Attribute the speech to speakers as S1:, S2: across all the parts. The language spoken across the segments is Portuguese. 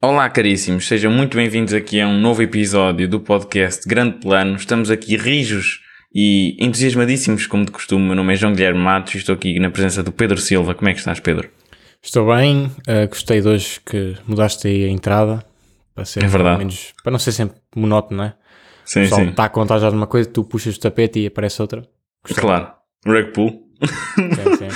S1: Olá, caríssimos, sejam muito bem-vindos aqui a um novo episódio do podcast Grande Plano. Estamos aqui rijos e entusiasmadíssimos, como de costume. Meu nome é João Guilherme Matos e estou aqui na presença do Pedro Silva. Como é que estás, Pedro?
S2: Estou bem, uh, gostei de hoje que mudaste aí a entrada para ser
S1: É verdade.
S2: menos, para não ser sempre monótono, não é?
S1: Sim,
S2: pessoal
S1: sim.
S2: está a contar já de uma coisa, tu puxas o tapete e aparece outra.
S1: Claro. Rug pull.
S2: Sim, sim.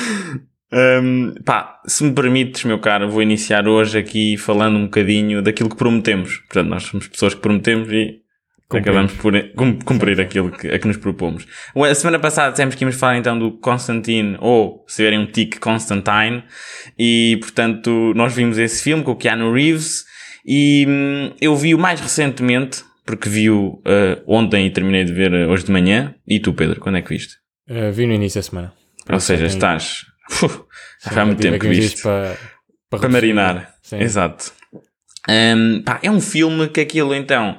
S1: Hum, pá, se me permites, meu caro, vou iniciar hoje aqui falando um bocadinho daquilo que prometemos. Portanto, nós somos pessoas que prometemos e
S2: Cumprimos.
S1: acabamos por cum- cumprir aquilo que, a que nos propomos. A semana passada dissemos que íamos falar então do Constantine, ou se tiverem um tique, Constantine, e portanto nós vimos esse filme com o Keanu Reeves e hum, eu vi-o mais recentemente, porque vi-o eh, ontem e terminei de ver eh, hoje de manhã. E tu, Pedro, quando é que viste?
S2: Uh, vi no início da semana.
S1: Ou seja,
S2: Tem-
S1: estás. Uf, já faz muito tempo que viste.
S2: Para, para,
S1: Para marinar.
S2: Sim.
S1: Exato. Hum, pá, é um filme que aquilo então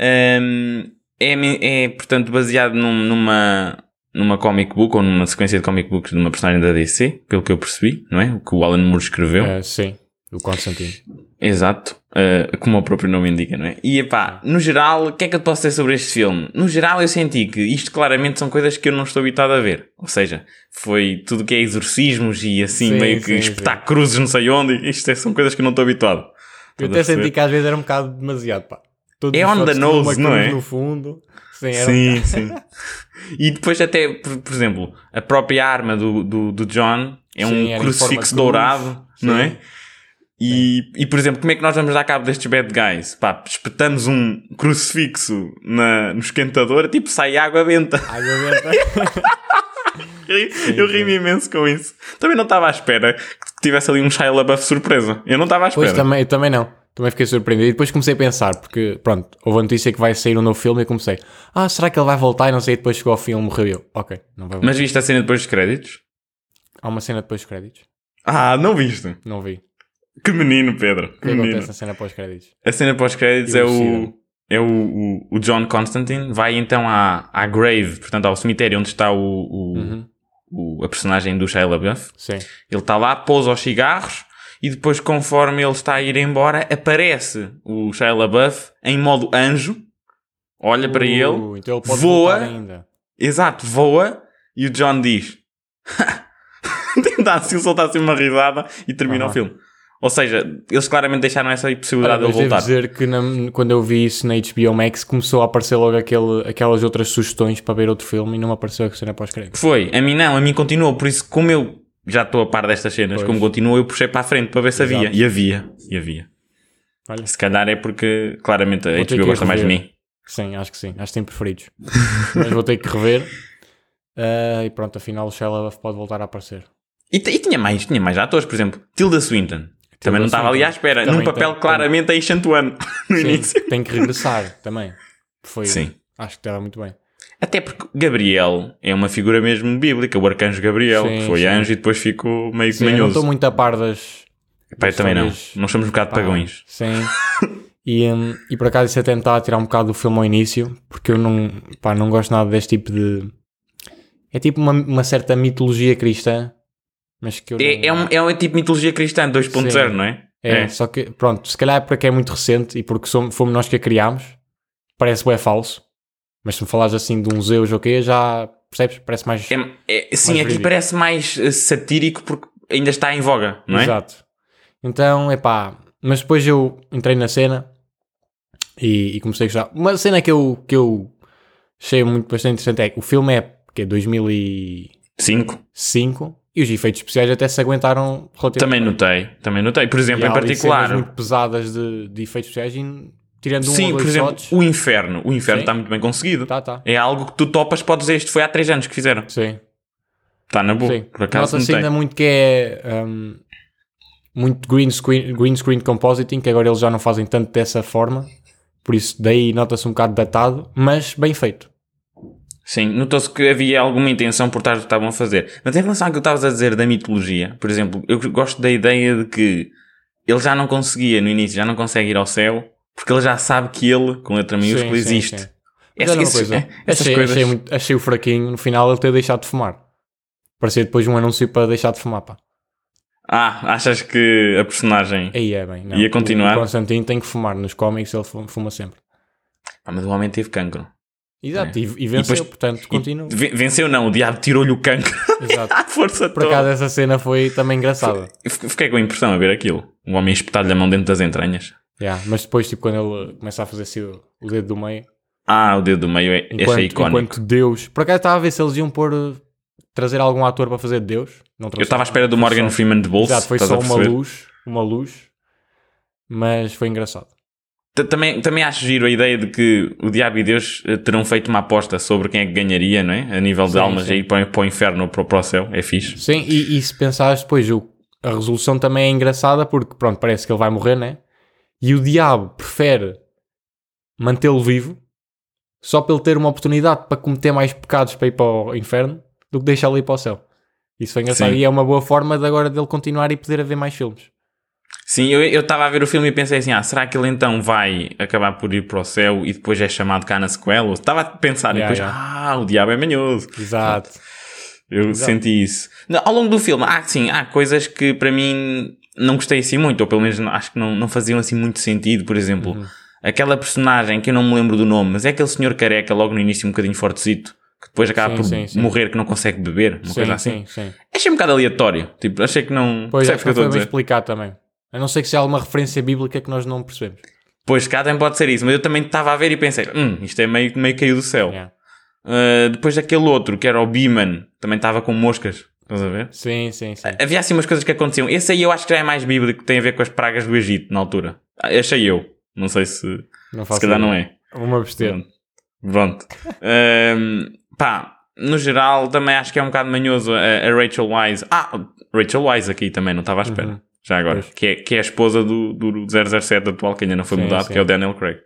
S1: hum, é, é, portanto baseado num- numa, numa comic book ou numa sequência de comic books de uma personagem da DC, pelo que eu percebi, não é? O que o Alan Moore escreveu.
S2: Uh, sim, o Constantino.
S1: Exato, uh, como o próprio nome indica, não é? E epá, no geral, o que é que eu posso dizer sobre este filme? No geral, eu senti que isto claramente são coisas que eu não estou habituado a ver. Ou seja, foi tudo que é exorcismos e assim
S2: Sim,
S1: meio que
S2: sim,
S1: espetar cruzes não sei onde. Isto é- são coisas que eu não estou habituado.
S2: Eu até senti que às vezes era um bocado demasiado, pá. Todos
S1: É on the nose, não é?
S2: No fundo. Sim, era um
S1: Sim, sim. E depois até, por, por exemplo, a própria arma do, do, do John é
S2: Sim,
S1: um crucifixo dourado, não
S2: Sim.
S1: é? E, e, por exemplo, como é que nós vamos dar cabo destes bad guys? Pá, espetamos um crucifixo na, no esquentador, tipo, sai água benta.
S2: Água benta.
S1: eu ri-me imenso com isso. Também não estava à espera que tivesse ali um Shia LaBeouf surpresa. Eu não estava à espera.
S2: Pois também, eu também não. Também fiquei surpreendido. E depois comecei a pensar, porque, pronto, houve a notícia que vai sair um novo filme e comecei, ah, será que ele vai voltar? E não sei, e depois chegou ao filme, morreu eu. Ok, não vai voltar.
S1: Mas viste a cena depois dos créditos?
S2: Há uma cena depois dos créditos?
S1: Ah, não viste?
S2: Não vi.
S1: Que menino, Pedro.
S2: O
S1: Que
S2: que
S1: menino.
S2: acontece na cena pós-créditos?
S1: A cena pós-créditos é o, é o, o, o John Constantine. Vai então à, à grave, portanto ao cemitério onde está o, o,
S2: Uhum.
S1: o- a personagem do Shia LaBeouf.
S2: Sim.
S1: Ele está lá, pousa os cigarros e depois conforme ele está a ir embora aparece o Shia LaBeouf em modo anjo. Olha para ele,
S2: Uh, então ele pode
S1: voa. exato, voa e o John diz tenta assim soltar assim uma risada e termina o
S2: Aham.
S1: filme. Ou seja, eles claramente deixaram essa possibilidade
S2: Olha,
S1: de ele
S2: devo
S1: voltar.
S2: dizer que na- quando eu vi isso na HBO Max começou a aparecer logo aquele, aquelas outras sugestões para ver outro filme e não me apareceu a cena pós-créditos.
S1: Foi, a mim não, a mim continuou, por isso como eu já estou a par destas cenas,
S2: Pois.
S1: como continuou, eu puxei para a frente para ver se havia.
S2: Exato.
S1: E havia, e havia.
S2: Olha,
S1: Se calhar é porque claramente a
S2: Vou
S1: HBO gosta mais de mim.
S2: sim, acho que sim. Acho que tem preferidos. mas vou ter que rever. Ah, e pronto, afinal o LaBeouf pode voltar a aparecer.
S1: E, e tinha mais, tinha mais atores, por exemplo, Tilda Swinton. Também não estava ali à espera,
S2: Também
S1: num papel
S2: tem-
S1: claramente a enxantuano no
S2: Sim,
S1: início.
S2: tem que regressar também. Foi,
S1: Sim.
S2: Acho que estava muito bem.
S1: Até porque Gabriel é uma figura mesmo bíblica, o arcanjo Gabriel,
S2: Sim,
S1: que foi
S2: sim.
S1: anjo e depois ficou meio que
S2: Sim, eu não
S1: manhoso.
S2: estou muito a par das.
S1: Pá, eu também não. Nós somos um bocado
S2: Pá,
S1: pagões.
S2: Sim. E, hum, e por acaso isso é tentar tirar um bocado do filme ao início, porque eu não, pá, não gosto nada deste tipo de. É tipo uma, uma certa mitologia cristã, mas que eu
S1: É,
S2: não-
S1: é, um, é um tipo de mitologia cristã 2.0,
S2: Sim.
S1: não é?
S2: É, só que, pronto, se calhar é porque é muito recente e porque somos, fomos nós que a criámos, parece bem falso. Mas se me falares assim de um Zeus ou quê, já percebes? Parece mais.
S1: É, é- sim,
S2: Mais
S1: aqui
S2: verídico.
S1: parece mais eh, satírico porque ainda está em voga, não é?
S2: Exato. Então, é pá. Mas depois eu entrei na cena e, e comecei a gostar. Uma cena que eu, que eu achei muito bastante interessante é que o filme é que é 2005
S1: Cinco.
S2: E os efeitos especiais até se aguentaram relativamente.
S1: Também notei, também notei. Por
S2: E
S1: exemplo,
S2: há
S1: em particular.
S2: cenas muito pesadas de, de efeitos especiais e tirando um
S1: Sim, por exemplo,
S2: shots.
S1: o inferno. O inferno
S2: Sim.
S1: está muito bem conseguido.
S2: Tá, tá.
S1: É algo que tu topas, podes dizer, isto foi há três anos que fizeram.
S2: Sim.
S1: Está na boa.
S2: Sim.
S1: Por acaso
S2: Nota-se ainda muito que é um, muito green screen, green screen compositing, que agora eles já não fazem tanto dessa forma. Por isso, daí nota-se um bocado datado, mas bem feito.
S1: Sim, notou-se que havia alguma intenção por trás do que estavam a fazer. Mas em relação ao que estavas a dizer da mitologia, por exemplo, eu gosto da ideia de que ele já não conseguia no início, já não consegue ir ao céu, porque ele já sabe que ele, com letra maiúscula,
S2: Sim, sim,
S1: existe.
S2: sim.
S1: Essa-
S2: coisa,
S1: é, essas
S2: achei,
S1: coisas.
S2: achei, muito- achei o fraquinho no final ele ter deixado de fumar. Parecia depois um anúncio para deixar de fumar, pá.
S1: Ah, achas que a personagem.
S2: Aí é bem. Não.
S1: Ia continuar?
S2: O Constantino tem que fumar. Nos cómics ele fu- fuma sempre.
S1: Ah, mas o homem teve cancro.
S2: Exato, e, e venceu,
S1: depois-
S2: portanto, continua.
S1: E ve- venceu não, o diabo tirou-lhe o cancro
S2: Exato.
S1: à força
S2: Por acaso essa cena foi também engraçada.
S1: Fiquei- com a impressão a ver aquilo. Um homem espetar-lhe a mão dentro das entranhas.
S2: Yeah, mas depois, tipo, quando ele começa a fazer assim o, o dedo do meio,
S1: Ah, o dedo do meio é,
S2: enquanto,
S1: achei icónico.
S2: enquanto Deus. Por acaso estava a ver se eles iam pôr. uh, trazer algum ator para fazer de Deus. Não
S1: Eu estava à espera do Morgan
S2: só-
S1: Freeman de bolso.
S2: Exato, foi só uma luz. Uma luz. Mas foi engraçado.
S1: Também, também acho giro a ideia de que o Diabo e Deus eh, terão feito uma aposta sobre quem é que ganharia, não é? A nível de
S2: Sim,
S1: almas,
S2: sim.
S1: aí para, o- para o inferno ou para, o- para o céu. É fixe.
S2: Sim, e, e se pensares depois, o, a resolução também é engraçada porque, pronto, parece que ele vai morrer, né? E o diabo prefere mantê-lo vivo só para ele ter uma oportunidade para cometer mais pecados para ir para o inferno do que deixá-lo ir para o céu. Isso foi engraçado
S1: Sim.
S2: e é uma boa forma de agora dele continuar e poder haver mais filmes.
S1: Sim, eu eu estava a ver o filme e pensei assim: ah, será que ele então vai acabar por ir para o céu e depois é chamado cá na sequela? Estava a pensar
S2: Yeah,
S1: e depois,
S2: yeah.
S1: ah, o diabo é manhoso.
S2: Exato.
S1: Eu
S2: Exato.
S1: senti isso. Ao longo do filme, há, sim, há coisas que para mim não gostei assim muito, ou pelo menos acho que não, não faziam assim muito sentido. Por exemplo,
S2: Uhum.
S1: aquela personagem que eu não me lembro do nome, mas é aquele senhor careca logo no início, um bocadinho fortezito, que depois acaba
S2: Sim,
S1: por
S2: sim, sim.
S1: morrer, que não consegue beber, uma coisa assim.
S2: sim, sim.
S1: Achei um bocado aleatório. Tipo, achei que não.
S2: Pois
S1: o que eu
S2: que foi
S1: a
S2: bem
S1: dizer?
S2: explicado também. A não ser que seja alguma referência bíblica que nós não percebemos.
S1: Pois cá também pode ser isso, mas eu também estava a ver e pensei, hum, isto é meio, meio caiu do céu.
S2: Yeah.
S1: Uh, depois daquele outro, que era o Beeman, também estava com moscas. Estás a ver?
S2: Sim, sim, sim.
S1: Havia assim umas coisas que aconteciam. Esse aí eu acho que já é mais bíblico, que tem a ver com as pragas do Egito, na altura. Ah, Achei eu. Não sei se,
S2: Não
S1: se
S2: faço
S1: calhar
S2: ideia.
S1: não é.
S2: Uma besteira.
S1: Pronto. Pronto. Ahm, pá, no geral, também acho que é um bocado manhoso a, a Rachel Wise. Ah, Rachel Wise aqui também, não estava à espera.
S2: Uhum.
S1: Já agora.
S2: Pois.
S1: Que é, que é a esposa do, do 007 atual, que ainda não foi
S2: Sim,
S1: mudado,
S2: sim.
S1: que é o Daniel Craig.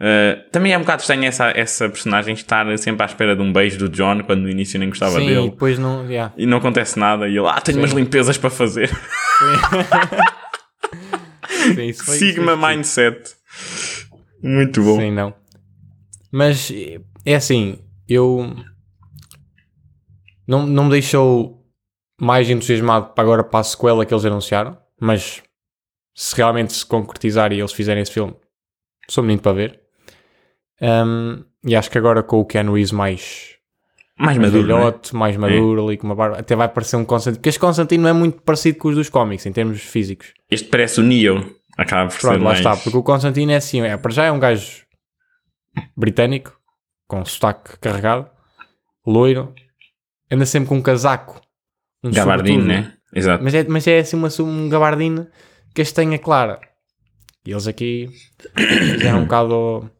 S1: Ah, também é um bocado estranho essa, essa personagem estar sempre à espera de um beijo do John, quando no início nem gostava
S2: Sim, e
S1: dele.
S2: depois não. Yeah.
S1: E não acontece nada. E ele, ah, tenho
S2: Sim.
S1: umas limpezas para fazer.
S2: Sim, foi-
S1: Sigma
S2: foi-
S1: Mindset. Muito bom.
S2: Sim, não. Mas é assim, eu não, não me deixou mais entusiasmado para agora para a sequela que eles anunciaram, mas se realmente se concretizar e eles fizerem esse filme, sou menino para ver. Um, e acho que agora com o Ken Reeves mais,
S1: Mais
S2: mais
S1: maduro. não é?
S2: velhote, mais maduro ali com uma barba, até vai parecer um Constantino, porque este Constantino não é muito parecido com os dos cómics em termos físicos.
S1: Este parece o Neo. Acaba por ser
S2: Pronto, lá
S1: mais...
S2: está, porque o Constantino é assim, é, para já é um gajo britânico, com sotaque carregado, loiro, anda sempre com um casaco, um
S1: Gabardino, né? Exato.
S2: Mas é, mas é assim uma, um gabardino castanha clara. E eles aqui fizeram um bocado.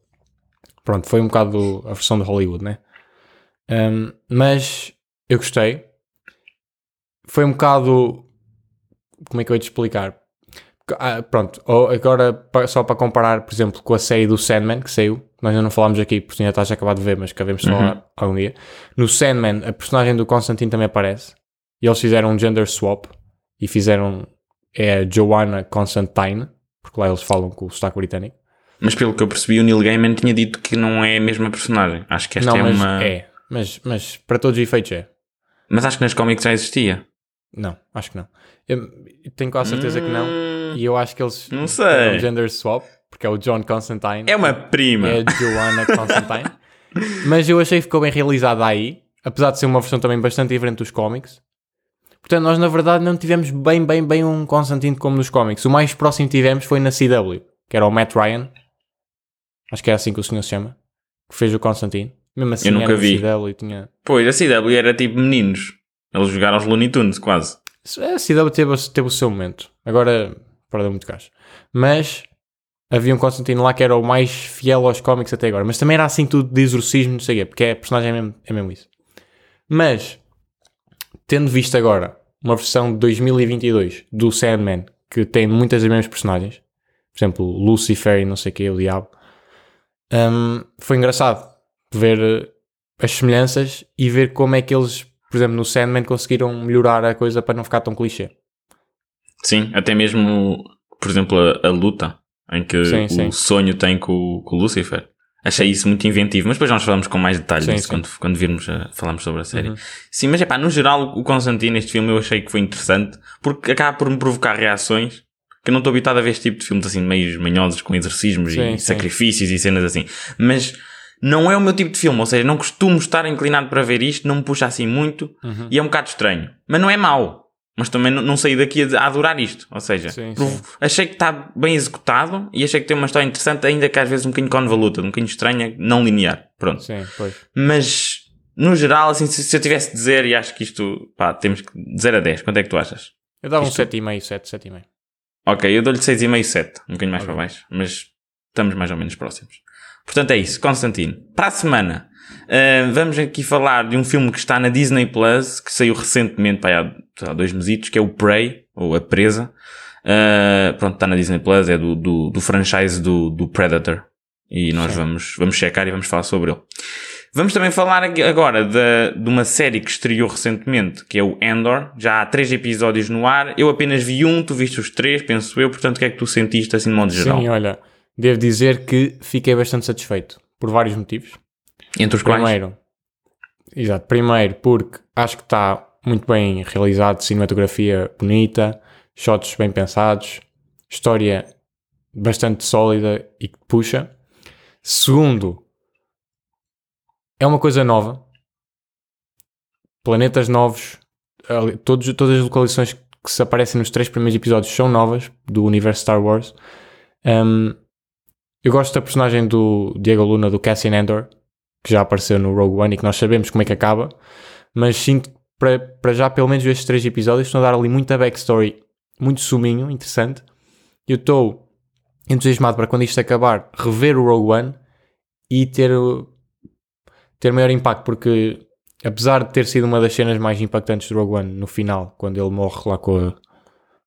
S2: Pronto, foi um bocado a versão de Hollywood, né? Um, mas eu gostei. Foi um bocado. Como é que eu ia te explicar? Ah, pronto, agora só para comparar, por exemplo, com a série do Sandman que saiu, nós ainda não falámos aqui porque ainda estás a acabar de ver, mas acabemos de
S1: Uhum.
S2: falar algum dia. No Sandman, a personagem do Constantine também aparece e eles fizeram um gender swap e fizeram é a Joanna Constantine, porque lá eles falam com o sotaque britânico.
S1: Mas pelo que eu percebi, o Neil Gaiman tinha dito que não é a mesma personagem. Acho que esta
S2: não,
S1: é
S2: mas
S1: uma.
S2: é, mas, mas para todos os efeitos é.
S1: Mas acho que nas cómics já existia.
S2: Não, acho que não. Eu tenho quase certeza que não.
S1: Hum,
S2: E eu acho que eles
S1: Não sei.
S2: um gender swap, porque é o John Constantine.
S1: É uma prima.
S2: é a Joanna Constantine. Mas eu achei que ficou bem realizada aí, apesar de ser uma versão também bastante diferente dos cómics. Portanto, nós na verdade não tivemos bem, bem, bem um Constantine como nos cómics. O mais próximo que tivemos foi na CW, que era o Matt Ryan. Acho que é assim que o senhor se chama. Que fez o Constantine. Mesmo assim,
S1: Eu nunca vi.
S2: CW tinha...
S1: Pois, a CW era tipo meninos. Eles jogaram aos Looney Tunes, quase.
S2: A CW teve, teve o seu momento. Agora perdeu muito caso. Mas havia um Constantine lá que era o mais fiel aos cómics até agora. Mas também era assim tudo de exorcismo, não sei o quê, porque a personagem é mesmo, é mesmo isso. Mas, tendo visto agora uma versão de 2022 do Sandman, que tem muitas das mesmas personagens, por exemplo, Lucifer e não sei o quê, o Diabo, hum, foi engraçado ver eh, as semelhanças e ver como é que eles, por exemplo, no Sandman conseguiram melhorar a coisa para não ficar tão clichê.
S1: Sim, até mesmo, por exemplo, a, a luta em que
S2: Sim,
S1: o
S2: sim.
S1: sonho tem com, com o Lucifer. Achei isso muito inventivo, mas depois nós falamos com mais detalhes
S2: Sim, sim.
S1: quando, quando virmos a falarmos sobre a série.
S2: Uhum.
S1: Sim, mas é pá, no geral, o Constantino, este filme, eu achei que foi interessante, porque acaba por me provocar reações que eu não estou habituado a ver este tipo de filmes assim, meio manhosos, com exorcismos
S2: Sim,
S1: e sacrifícios e cenas assim. Mas não é o meu tipo de filme, ou seja, não costumo estar inclinado para ver isto, não me puxa assim muito
S2: Uhum.
S1: e é um bocado estranho. Mas não é mau. Mas também não, saí daqui a, adorar isto. Ou seja,
S2: Sim, sim.
S1: achei que está bem executado e achei que tem uma história interessante, ainda que às vezes um bocadinho convoluta, um bocadinho estranha, não linear. Pronto.
S2: Sim, pois.
S1: Mas, no geral, assim, se, se eu tivesse de dizer, e acho que isto, pá, temos que, de 0 a 10, quanto é que tu achas?
S2: Eu dava um
S1: Isto-
S2: 7,5, 7, 7,5.
S1: Ok, eu dou-lhe 6,5, 7, um bocadinho mais
S2: Ok.
S1: para baixo, mas estamos mais ou menos próximos. Portanto, é isso, Constantino. Para a semana, ah, vamos aqui falar de um filme que está na Disney Plus, que saiu recentemente, pá, há, lá, dois mesitos, que é o Prey, ou A Presa. Ah, pronto, está na Disney Plus, é do, do, do franchise do, do Predator. E nós
S2: Sim.
S1: vamos, vamos checar e vamos falar sobre ele. Vamos também falar ag- agora de, de uma série que estreou recentemente, que é o Endor. Já há três episódios no ar. Eu apenas vi um, tu viste os três, penso eu. Portanto, o que é que tu sentiste assim de modo geral?
S2: Sim, olha, devo dizer que fiquei bastante satisfeito. Por vários motivos.
S1: Entre os quais?
S2: Primeiro, exato, primeiro porque acho que está muito bem realizado, cinematografia bonita, shots bem pensados, história bastante sólida e que puxa. Segundo, é uma coisa nova, planetas novos, todos, todas as localizações que se aparecem nos três primeiros episódios são novas do universo Star Wars. Um, eu gosto da personagem do Diego Luna, do Cassian Andor, que já apareceu no Rogue One e que nós sabemos como é que acaba, mas sinto para, para já, pelo menos estes três episódios, estão a dar ali muita backstory, muito suminho, interessante. Eu estou entusiasmado para quando isto acabar, rever o Rogue One e ter, ter maior impacto, porque apesar de ter sido uma das cenas mais impactantes do Rogue One no final, quando ele morre lá com a,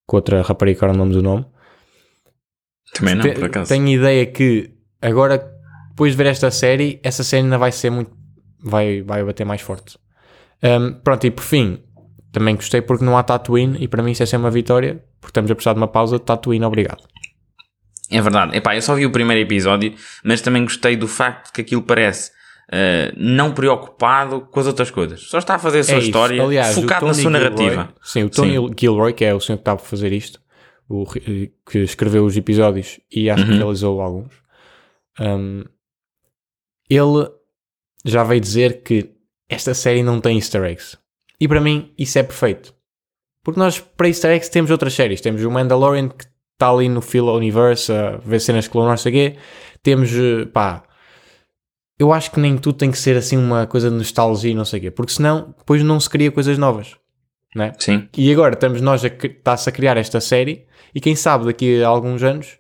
S2: com outra rapariga, que era o nome do nome,
S1: Também não,
S2: te-
S1: por acaso.
S2: Tenho ideia que agora, depois de ver esta série, essa série ainda vai ser muito. vai, vai bater mais forte. Um, pronto, e por fim, também gostei porque não há Tatooine e para mim isso é sempre uma vitória, porque estamos a precisar de uma pausa. Tatooine, obrigado.
S1: É verdade. Epá, eu só vi o primeiro episódio, mas também gostei do facto que aquilo parece ah, não preocupado com as outras coisas. Só está a fazer a sua
S2: É
S1: história,
S2: Aliás,
S1: focado na sua
S2: Gilroy-
S1: narrativa.
S2: sim, o Tony Gilroy, que é o senhor que está a fazer isto, o, que escreveu os episódios e acho que
S1: Uhum.
S2: realizou alguns, um, ele já veio dizer que esta série não tem easter eggs. E para mim isso é perfeito. Porque nós para easter eggs temos outras séries. Temos o Mandalorian que está ali no Philo Universe a ver cenas Wars, não sei o quê. Temos, eh, pá... Eu acho que nem tudo tem que ser assim uma coisa de nostalgia e não sei o quê. Porque senão depois não se cria coisas novas. Né?
S1: Sim.
S2: E agora estamos nós a está-se a criar esta série e quem sabe daqui a alguns anos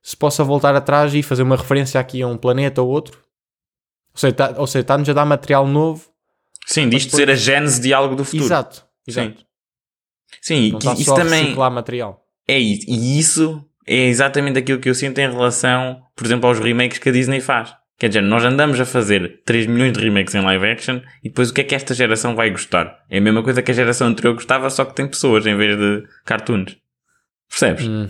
S2: se possa voltar atrás e fazer uma referência aqui a um planeta ou outro. Ou seja, tá- está-nos a dar material novo.
S1: Sim, disto
S2: depois-
S1: ser a gênese de algo do futuro.
S2: Exato.
S1: Sim.
S2: Exato.
S1: Sim,
S2: Não
S1: e isso também
S2: material.
S1: é isso. E isso é exatamente aquilo que eu sinto em relação, por exemplo, aos remakes que a Disney faz. Quer dizer, nós andamos a fazer 3 milhões de remakes em live action e depois o que é que esta geração vai gostar? É a mesma coisa que a geração anterior gostava, só que tem pessoas em vez de cartoons. Percebes?
S2: Hum.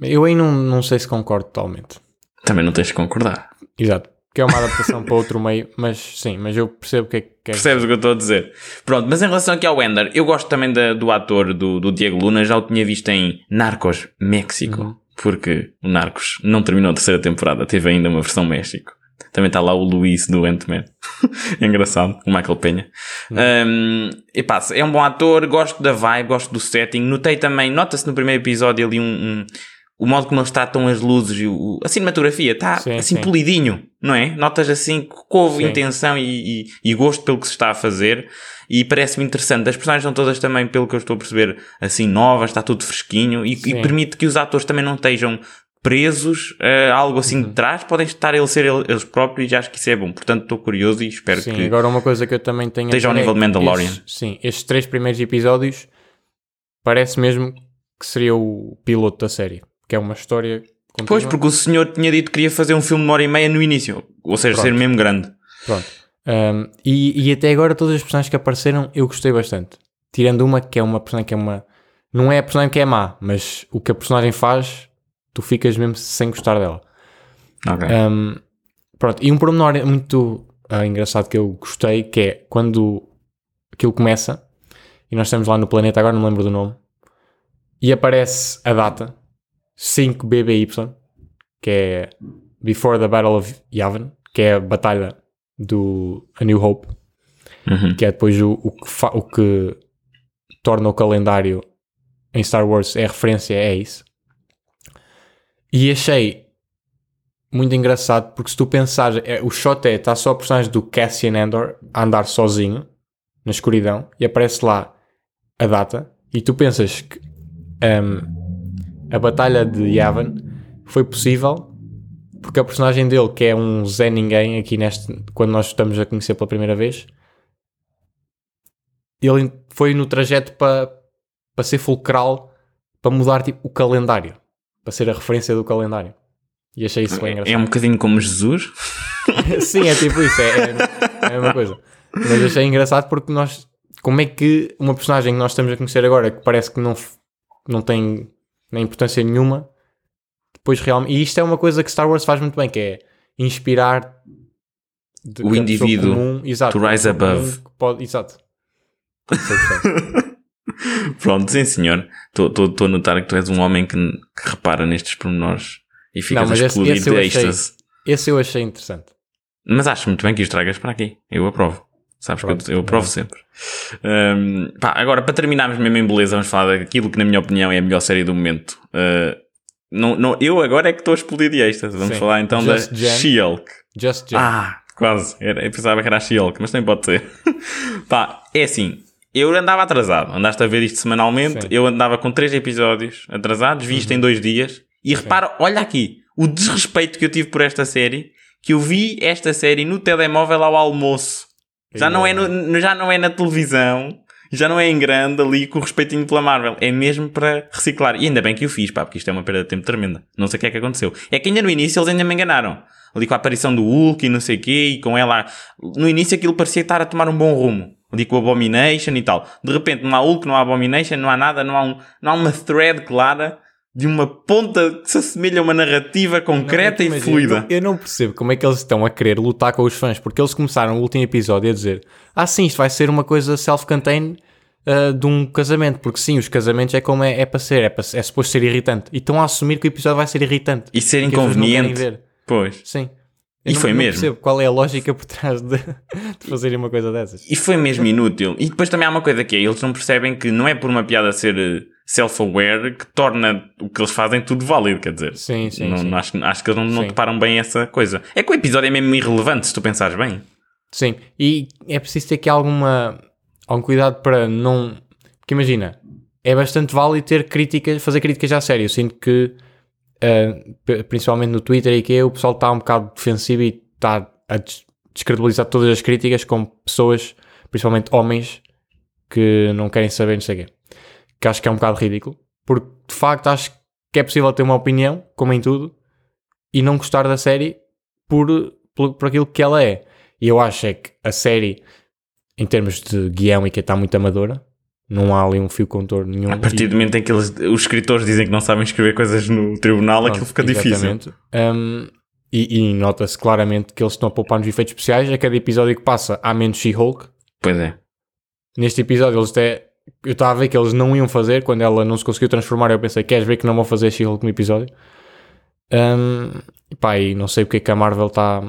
S2: Eu aí não, não sei se concordo totalmente.
S1: Também não tens de concordar.
S2: Exato. Que é uma adaptação para outro meio, mas sim, mas eu percebo o que é que quer
S1: Percebes o que eu estou a dizer? Pronto, mas em relação aqui ao Ender, eu gosto também da- do ator do, do Diego Luna, já o tinha visto em Narcos México,
S2: Uhum.
S1: porque o Narcos não terminou a terceira temporada, teve ainda uma versão México. Também está lá o Luís do Ant-Man. Engraçado, o Michael Penha. Um, e pá, é um bom ator, gosto da vibe, gosto do setting. Notei também, nota-se no primeiro episódio ali um, um- o modo como eles tratam as luzes e o, a cinematografia está
S2: Sim,
S1: assim
S2: sim.
S1: polidinho, não é? Notas assim que houve
S2: Sim.
S1: intenção e, e- e gosto pelo que se está a fazer e parece-me interessante. As personagens são todas também, pelo que eu estou a perceber, assim novas, está tudo fresquinho e, e permite que os atores também não estejam presos a algo assim
S2: Uhum.
S1: de trás, podem estar eles ser ele- eles próprios e acho que isso é bom. Portanto, estou curioso e espero
S2: Sim,
S1: que
S2: agora uma coisa que eu também tenho
S1: Esteja ao
S2: dizer
S1: nível de Mandalorian.
S2: estes- sim, estes três primeiros episódios parece mesmo que seria o piloto da série, que é uma história contínua.
S1: Pois, porque o senhor tinha dito que queria fazer um filme de uma hora e meia no início. Ou seja,
S2: Pronto.
S1: ser mesmo grande.
S2: Pronto. Um, e, e até agora todas as personagens que apareceram eu gostei bastante. Tirando uma que é uma personagem que é uma. Não é a personagem que é má, mas o que a personagem faz, tu ficas mesmo sem gostar dela.
S1: Ok.
S2: Um, Pronto, e um pormenor muito ah, engraçado que eu gostei, que é quando aquilo começa, e nós estamos lá no planeta, agora não me lembro do nome, e aparece a data, 5BBY, que é Before the Battle of Yavin, que é a batalha do A New Hope,
S1: Uhum.
S2: que é depois o, o, que, o que torna o calendário em Star Wars é referência a isso. E achei muito engraçado porque se tu pensares, é, o shot é, está só a personagem do Cassian Andor a andar sozinho na escuridão e aparece lá a data e tu pensas que hum, a batalha de Yavin foi possível porque a personagem dele, que é um Zé Ninguém aqui neste, quando nós estamos a conhecer pela primeira vez, ele foi no trajeto para para ser fulcral, para mudar tipo, o calendário, para ser a referência do calendário. E achei isso bem
S1: É
S2: engraçado.
S1: um bocadinho como Jesus.
S2: Sim, é tipo isso, é, é, é a mesma coisa. Mas achei engraçado porque nós, como é que uma personagem que nós estamos a conhecer agora, que parece que não, não tem nem importância nenhuma, depois realmente. E isto é uma coisa que Star Wars faz muito bem, que é inspirar
S1: O indivíduo
S2: comum- exato,
S1: to rise above.
S2: Pode, exato.
S1: Pronto, sim senhor. Estou a notar que tu és um homem que, que repara nestes pormenores e
S2: mas
S1: a
S2: esse-
S1: explodir
S2: esse eu
S1: de êxtase.
S2: Esse eu achei interessante.
S1: Mas acho muito bem que os tragas para aqui. Eu aprovo. Sabes
S2: Pronto,
S1: que eu, eu aprovo
S2: é.
S1: sempre. Hum, pá, agora, para terminarmos mesmo em beleza, vamos falar daquilo que, na minha opinião, é a melhor série do momento. Uh, não, não, eu agora é que estou a explodir de êxtase. Vamos
S2: Sim.
S1: falar então
S2: Just
S1: da. She-Hulk.
S2: Just Jam.
S1: Ah, quase. Era, eu pensava que era a She-Hulk, mas também pode ser. Pá, é assim. Eu andava atrasado. Andaste a ver isto semanalmente.
S2: Sim. Uhum.
S1: Eu andava com três episódios atrasados. Vi isto em dois dias. E repara, olha aqui. O desrespeito que eu tive por esta série. Que eu vi esta série no telemóvel ao almoço. Já não, é no- já não é na televisão. Já não é em grande ali com o respeitinho pela Marvel. É mesmo para reciclar. E ainda bem que eu fiz, pá, porque isto é uma perda de tempo tremenda. Não sei o que é que aconteceu. É que ainda no início eles ainda me enganaram. Ali com a aparição do Hulk e não sei o quê, e com ela. No início aquilo parecia estar a tomar um bom rumo. Ali com o Abomination e tal. De repente não há Hulk, não há Abomination, não há nada, não há, um, não há uma thread clara de uma ponta que se assemelha a uma narrativa concreta
S2: Não,
S1: e
S2: imagina,
S1: fluida.
S2: Eu, eu não percebo como é que eles estão a querer lutar com os fãs, porque eles começaram o último episódio a dizer: Ah, sim, isto vai ser uma coisa self-contained ah, de um casamento, porque sim, os casamentos é como é, é para ser, é, para, é suposto ser irritante. E estão a assumir que o episódio vai ser irritante.
S1: E ser
S2: não
S1: inconveniente. Pois.
S2: Sim.
S1: E
S2: não,
S1: foi
S2: não
S1: mesmo.
S2: percebo qual é a lógica por trás de, de fazerem uma coisa dessas.
S1: E foi mesmo inútil. E depois também há uma coisa que é, eles não percebem que não é por uma piada ser eh, self-aware que torna o que eles fazem tudo válido, quer dizer.
S2: Sim, sim,
S1: não,
S2: sim.
S1: acho, acho que eles não, não deparam bem essa coisa. É que o episódio é mesmo irrelevante, se tu pensares bem.
S2: Sim, e é preciso ter aqui alguma, algum cuidado para não. Porque imagina, é bastante válido ter críticas, fazer críticas à série. Eu sinto que, p- principalmente no Twitter e que o pessoal está um bocado defensivo e está a des- descredibilizar todas as críticas com pessoas, principalmente homens, que não querem saber, não sei o quê. Que acho que é um bocado ridículo, porque de facto acho que é possível ter uma opinião, como em tudo, e não gostar da série por, por, por aquilo que ela é. E eu acho é que a série, em termos de guião e que está muito amadora, não há ali um fio contorno nenhum.
S1: A partir do momento em que eles, os escritores dizem que não sabem escrever coisas no tribunal, aquilo fica difícil.
S2: Exatamente. Um, e e nota-se claramente que eles estão a poupar nos efeitos especiais. A cada episódio que passa há menos She-Hulk.
S1: Pois é.
S2: Neste episódio eles até... Eu estava a ver que eles não iam fazer quando ela não se conseguiu transformar. Eu pensei, queres ver que não vão fazer She-Hulk no episódio? Um, pá, e não sei porque é que a Marvel está...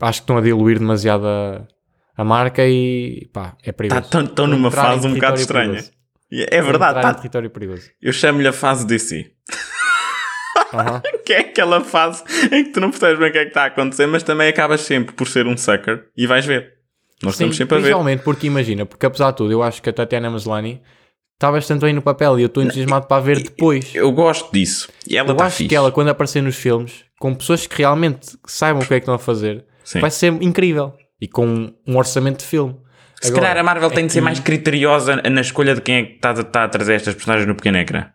S2: Acho que estão a diluir demasiado a, a marca e pá, é perigoso.
S1: Estão numa fase um bocado estranha.
S2: perigoso.
S1: É verdade, tá-
S2: território perigoso.
S1: eu chamo-lhe a fase DC.
S2: Aham.
S1: Que é aquela fase em que tu não percebes bem o que é que está a acontecer, mas também acabas sempre por ser um sucker e vais ver. Nós
S2: Sim,
S1: estamos sempre a ver.
S2: principalmente porque imagina, porque apesar de tudo, eu acho que a Tatiana Maslany está bastante bem no papel e eu estou entusiasmado para a ver depois.
S1: Eu gosto disso. E ela
S2: Eu
S1: está
S2: acho
S1: fixe.
S2: que ela, quando aparecer nos filmes, com pessoas que realmente saibam o que é que estão a fazer,
S1: Sim.
S2: vai ser incrível. E com um orçamento de filme.
S1: Se
S2: Agora,
S1: calhar a Marvel tem de ser
S2: aqui-
S1: mais criteriosa na escolha de quem é que está, está a trazer estas personagens no pequeno ecrã.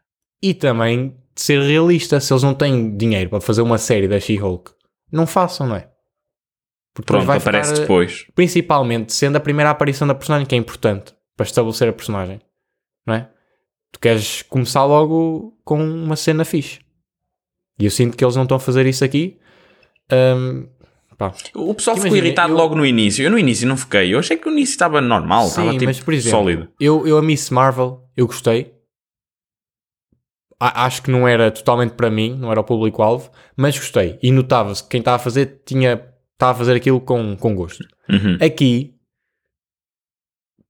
S2: E também de ser realista. Se eles não têm dinheiro para fazer uma série da She-Hulk, não façam, não é? Porque
S1: Pronto,
S2: vai
S1: aparece
S2: ficar-
S1: depois.
S2: Principalmente sendo a primeira aparição da personagem, que é importante para estabelecer a personagem, não é? Tu queres começar logo com uma cena fixe. E eu sinto que eles não estão a fazer isso aqui. pá,
S1: O pessoal ficou irritado
S2: eu-
S1: logo no início. Eu no início não fiquei. Eu achei que o início estava normal. estava
S2: Sim,
S1: tipo
S2: mas por exemplo,
S1: sólido.
S2: Eu, eu a Miss Marvel, eu gostei. A- acho que não era totalmente para mim, não era o público-alvo, mas gostei. E notava-se que quem estava a fazer tinha, estava a fazer aquilo com, com gosto.
S1: Uhum.
S2: Aqui,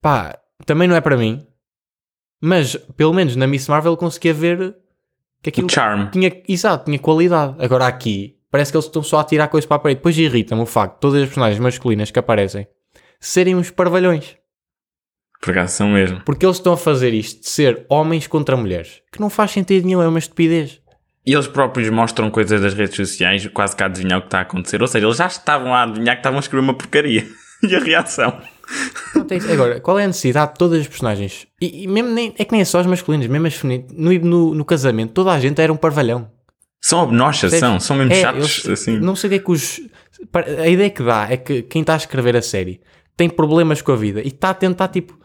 S2: pá, também não é para mim, mas pelo menos na Miss Marvel conseguia ver que aquilo
S1: O charm.
S2: tinha, exato, tinha qualidade. Agora aqui, parece que eles estão só a tirar coisas para a parede. Depois irrita-me o facto de todas as personagens masculinas que aparecem serem uns parvalhões.
S1: Por acaso são mesmo.
S2: Porque eles estão a fazer isto de ser homens contra mulheres. Que não faz sentido nenhum, é uma estupidez.
S1: E eles próprios mostram coisas das redes sociais, quase que a adivinhar o que está a acontecer. Ou seja, eles já estavam a adivinhar que estavam a escrever uma porcaria. e a reação.
S2: Agora, qual é a necessidade de todas as personagens? E, e mesmo nem, é que nem é só as masculinas, mesmo as femininas. No, no, no casamento, toda a gente era um parvalhão.
S1: São obnoxas, são. São mesmo
S2: É,
S1: chatos.
S2: eles-
S1: assim.
S2: Não sei o que é que os. A ideia que dá é que quem está a escrever a série tem problemas com a vida e está a tentar, tipo,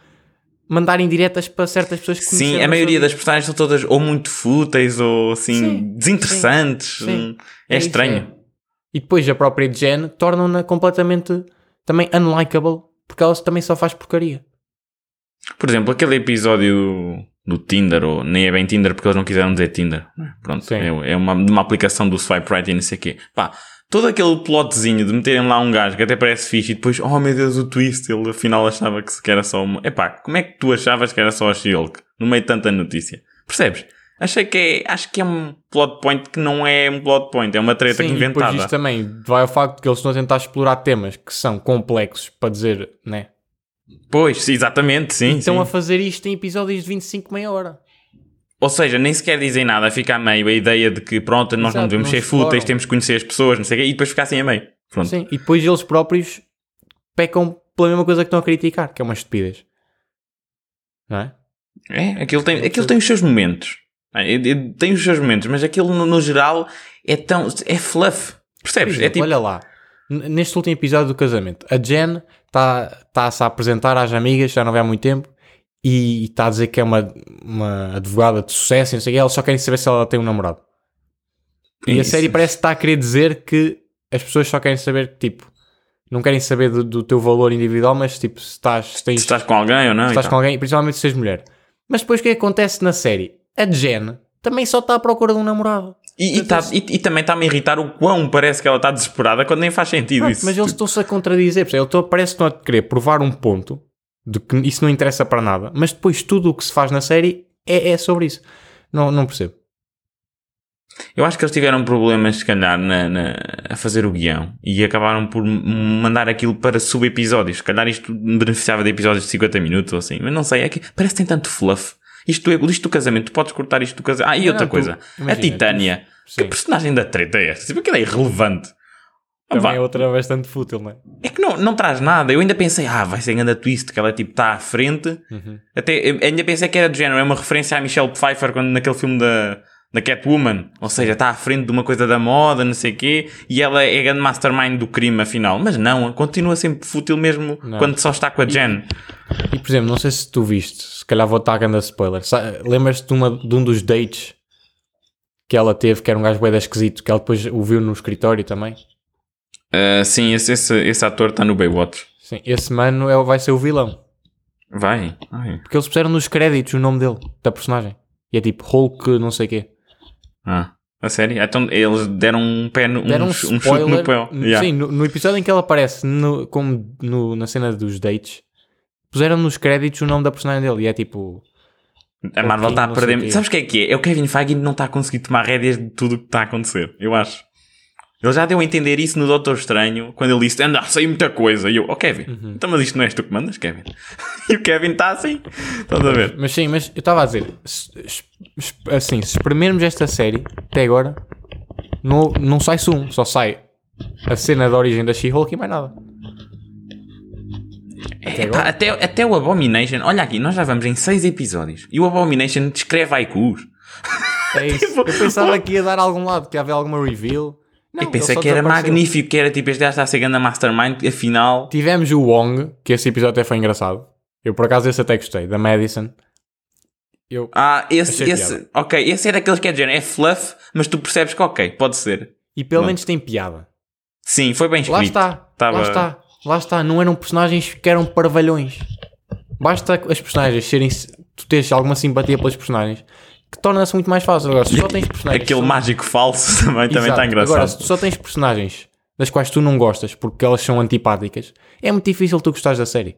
S2: mandar indiretas para certas pessoas que
S1: Sim, a maioria das personagens são todas ou muito fúteis ou assim,
S2: Sim,
S1: desinteressantes.
S2: sim, sim.
S1: Hum, É,
S2: É isso,
S1: estranho.
S2: é. E depois a própria Jen tornam-na completamente também unlikable porque ela também só faz porcaria.
S1: Por exemplo, aquele episódio do, Tinder, ou nem é bem Tinder porque eles não quiseram dizer Tinder. Pronto,
S2: Sim.
S1: é, é uma, uma aplicação do swipe right e não sei o quê. Pá, todo aquele plotzinho de meterem lá um gajo que até parece fixe e depois, oh meu Deus, o twist, ele afinal achava que era só uma. Epá, como é que tu achavas que era só a She-Hulk? No meio de tanta notícia. Percebes? Achei que é, acho que é um plot point que não é um plot point, é uma treta
S2: Sim, e depois
S1: inventada.
S2: isto também vai ao facto de que eles estão a tentar explorar temas que são complexos para dizer, né?
S1: Pois, exatamente, sim.
S2: Estão
S1: sim.
S2: a fazer isto em episódios de 25, meia hora.
S1: Ou seja, nem sequer dizem nada, fica a meio a ideia de que pronto, nós não
S2: Exato,
S1: devemos
S2: não
S1: ser
S2: exploram.
S1: fúteis, temos que conhecer as pessoas, não sei o quê, e depois fica assim a meio. Pronto.
S2: Sim, e depois eles próprios pecam pela mesma coisa que estão a criticar, que é uma estupidez. Não é?
S1: É, aquilo tem, aquilo tem os seus momentos. É, é, é, Tem os seus momentos, mas aquilo no, no geral é tão. é fluff. Percebes?
S2: exemplo,
S1: é tipo.
S2: olha lá, neste último episódio do casamento, a Jen está-se a apresentar às amigas, já não vê há muito tempo, e está a dizer que é uma, uma advogada de sucesso, e não sei o quê, elas só querem saber se ela tem um namorado. E a
S1: Isso.
S2: série parece que está a querer dizer que as pessoas só querem saber, tipo, não querem saber do, do teu valor individual, mas tipo, se estás, se tens,
S1: Se estás com alguém ou não.
S2: se estás
S1: tal.
S2: com alguém, principalmente se és mulher. Mas depois o que é que acontece na série? A Jen também só está à procura de um namorado.
S1: E, e, tá- e- e também está-me a irritar o quão parece que ela está desesperada quando nem faz sentido
S2: Pronto,
S1: isso.
S2: mas eles estão-se a contradizer. percebe? Ele tô- parece que estão a querer provar um ponto de que isso não interessa para nada, mas depois tudo o que se faz na série é, é sobre isso. Não, não percebo.
S1: Eu acho que eles tiveram problemas, se calhar, na, na- a fazer o guião e acabaram por mandar aquilo para sub-episódios. Se calhar isto beneficiava de episódios de 50 minutos ou assim, mas não sei, é que parece que tem tanto fluff. Isto, é- isto do casamento, tu podes cortar isto do casamento. Ah, e
S2: Não,
S1: outra
S2: tu-
S1: coisa, a
S2: imagina,
S1: Titânia.
S2: tu-
S1: Que personagem da treta é esta? Tipo, aquilo é irrelevante.
S2: Também
S1: vá.
S2: é outra bastante fútil, não é?
S1: É que não, não traz nada. Eu ainda pensei, ah, vai ser grande twist, que ela tipo está à frente.
S2: Uhum.
S1: Até, ainda pensei que era do género, é uma referência à Michelle Pfeiffer quando, naquele filme da, da Catwoman. Ou seja, está à frente de uma coisa da moda, não sei o quê, e ela é a grande mastermind do crime, afinal. Mas não, continua sempre fútil mesmo
S2: Não.
S1: quando só está com a Jen.
S2: E por exemplo, não sei se tu viste, se calhar vou estar a grande spoiler. Lembras-te de, uma- de um dos dates que ela teve, que era um gajo da esquisito, que ela depois o viu no escritório também?
S1: Ah, sim, esse, esse, esse ator está no Baywatch.
S2: Sim, esse mano é, vai ser o vilão.
S1: Vai. Ai.
S2: Porque eles puseram nos créditos o nome dele, da personagem. E é tipo Hulk, não sei o quê.
S1: Ah, a sério? Então eles deram um pé no,
S2: Deram um,
S1: um, chute no pé. Yeah.
S2: Sim, no, no episódio em que ele aparece, no, como no- na cena dos dates, puseram nos créditos o nome da personagem dele. E é tipo.
S1: A Marvel está a perder. Sabes o que é que é? É o Kevin Feige não está a conseguir tomar rédeas de tudo o que está a acontecer. Eu acho. Ele já deu a entender isso no Doutor Estranho, quando ele disse: Anda, sei muita coisa. E eu, oh Kevin,
S2: Uhum.
S1: então, mas isto não és tu que mandas, Kevin? e o Kevin está assim. Estás a ver?
S2: Mas sim, mas eu estava a dizer, assim, se espremermos esta série, até agora, não, não sai um, só sai a cena da origem da She-Hulk e mais nada. Até
S1: Epá,
S2: agora?
S1: até, até o Abomination, olha aqui, nós já vamos em seis episódios. E o Abomination descreve haikus.
S2: É isso.
S1: Tipo,
S2: eu pensava que ia dar a algum lado, que ia haver alguma reveal. Não,
S1: eu pensei que era magnífico, que era tipo, este gajo está a ser grande mastermind, afinal.
S2: Tivemos o Wong, que esse episódio até foi engraçado. Eu por acaso esse até gostei, da Madison. Eu,
S1: Ah, esse, esse, ok, esse é daqueles que é de género, é fluff, mas tu percebes que ok, pode ser.
S2: e pelo
S1: Pronto.
S2: menos tem piada.
S1: Sim, foi bem escrito.
S2: Lá está,
S1: Tava-
S2: lá está, lá está. Não eram personagens que eram parvalhões. Basta as personagens serem. Tu teres alguma simpatia pelos personagens que torna-se muito mais fácil. Agora, se só tens personagens.
S1: Aquele
S2: que
S1: mágico falso também também está engraçado.
S2: Agora, se tu só tens personagens das quais tu não gostas porque elas são antipáticas, é muito difícil tu gostares da série.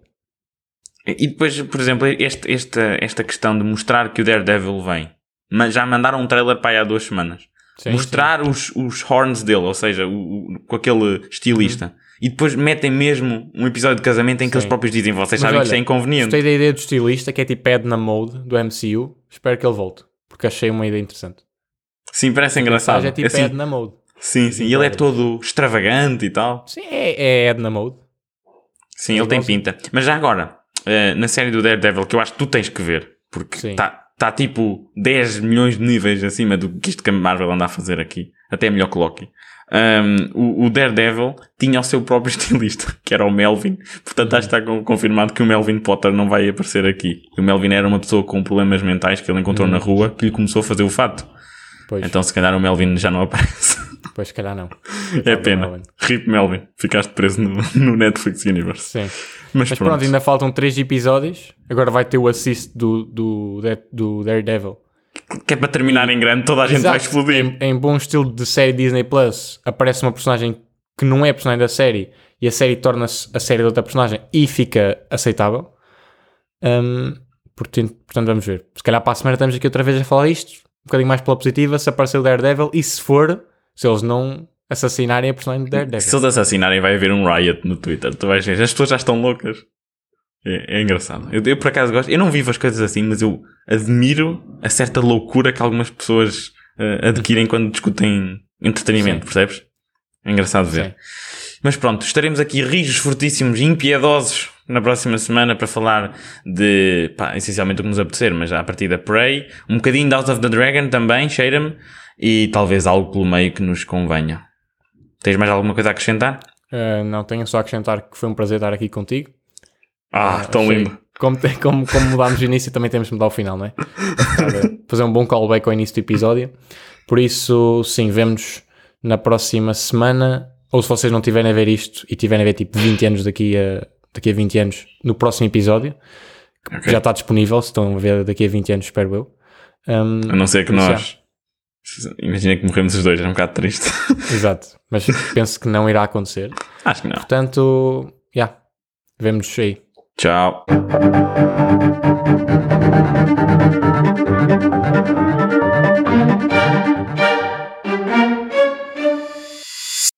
S1: E depois, por exemplo, este, esta, esta questão de mostrar que o Daredevil vem. Mas já mandaram um trailer para aí há duas semanas.
S2: Sim,
S1: mostrar Os, os horns dele, ou seja, o- o- com aquele estilista. E depois metem mesmo um episódio de casamento em que
S2: Sim.
S1: eles próprios dizem: Vocês
S2: Mas
S1: sabem que
S2: olha,
S1: isto é inconveniente.
S2: Gostei da ideia do estilista, que é tipo Edna Mode do MCU. Espero que ele volte, porque achei uma ideia interessante.
S1: Sim, parece engraçado.
S2: É tipo
S1: Assim,
S2: Edna Mode.
S1: sim, sim. E ele é todo extravagante e tal.
S2: Sim, é, é Edna Mode.
S1: Sim, ele tem pinta. Mas já agora, eh, na série do Daredevil, que eu acho que tu tens que ver, porque está tá tipo 10 milhões de níveis acima do que isto que a Marvel anda a fazer aqui. Até melhor que Loki. Um, o, o Daredevil tinha o seu próprio estilista, que era o Melvin. Portanto, acho que está con- confirmado que o Melvin Potter não vai aparecer aqui. O Melvin era uma pessoa com problemas mentais que ele encontrou na rua que lhe começou a fazer o fato.
S2: Pois,
S1: Então, se calhar, o Melvin já não aparece.
S2: pois se calhar não.
S1: é pena.
S2: Melvin.
S1: Rip Melvin. Ficaste preso no, no Netflix Universe.
S2: Sim.
S1: Mas,
S2: Mas
S1: pronto.
S2: pronto, ainda faltam 3 episódios. Agora vai ter o assist do, do, do Daredevil.
S1: Que é para terminar em grande, toda a gente vai
S2: Exato.
S1: explodir.
S2: Em, em bom estilo de série Disney Plus, aparece uma personagem que não é personagem da série e a série torna-se a série de outra personagem e fica aceitável. Hum, portanto, portanto, vamos ver. Se calhar para a semana estamos aqui outra vez a falar isto, um bocadinho mais pela positiva, se aparecer o Daredevil e se for, se eles não assassinarem a personagem do Daredevil.
S1: Se eles assassinarem, vai haver um riot no Twitter. Tu vais ver. As pessoas já estão loucas. É, é engraçado. Eu, eu, por acaso gosto. Eu não vivo as coisas assim, mas eu admiro a certa loucura que algumas pessoas eh, adquirem quando discutem entretenimento, percebes? É engraçado ver.
S2: Sim.
S1: Mas pronto, estaremos aqui rijos, fortíssimos, impiedosos na próxima semana para falar de, pá, essencialmente o que nos apetecer, mas a partir da Prey, um bocadinho de House of the Dragon também, cheira-me, e talvez algo pelo meio que nos convenha. Tens mais alguma coisa a acrescentar?
S2: Uh, não tenho só a acrescentar que foi um prazer estar aqui contigo.
S1: Ah, tão
S2: Achei-
S1: lindo.
S2: Como, como, como mudámos o início, também temos de mudar o final, não é? Fazer um bom callback ao início do episódio. Por isso, sim, vemos na próxima semana. Ou se vocês não tiverem a ver isto e tiverem a ver tipo 20 anos daqui a, daqui a 20 anos, no próximo episódio, que
S1: Ok.
S2: já está disponível. Se estão a ver daqui a 20 anos, espero eu. Um,
S1: A não ser que nós. Imagina que morremos os dois, é um bocado triste.
S2: exato. Mas penso que não irá acontecer.
S1: Acho que não.
S2: Portanto, já. Vemos aí.
S3: Ciao.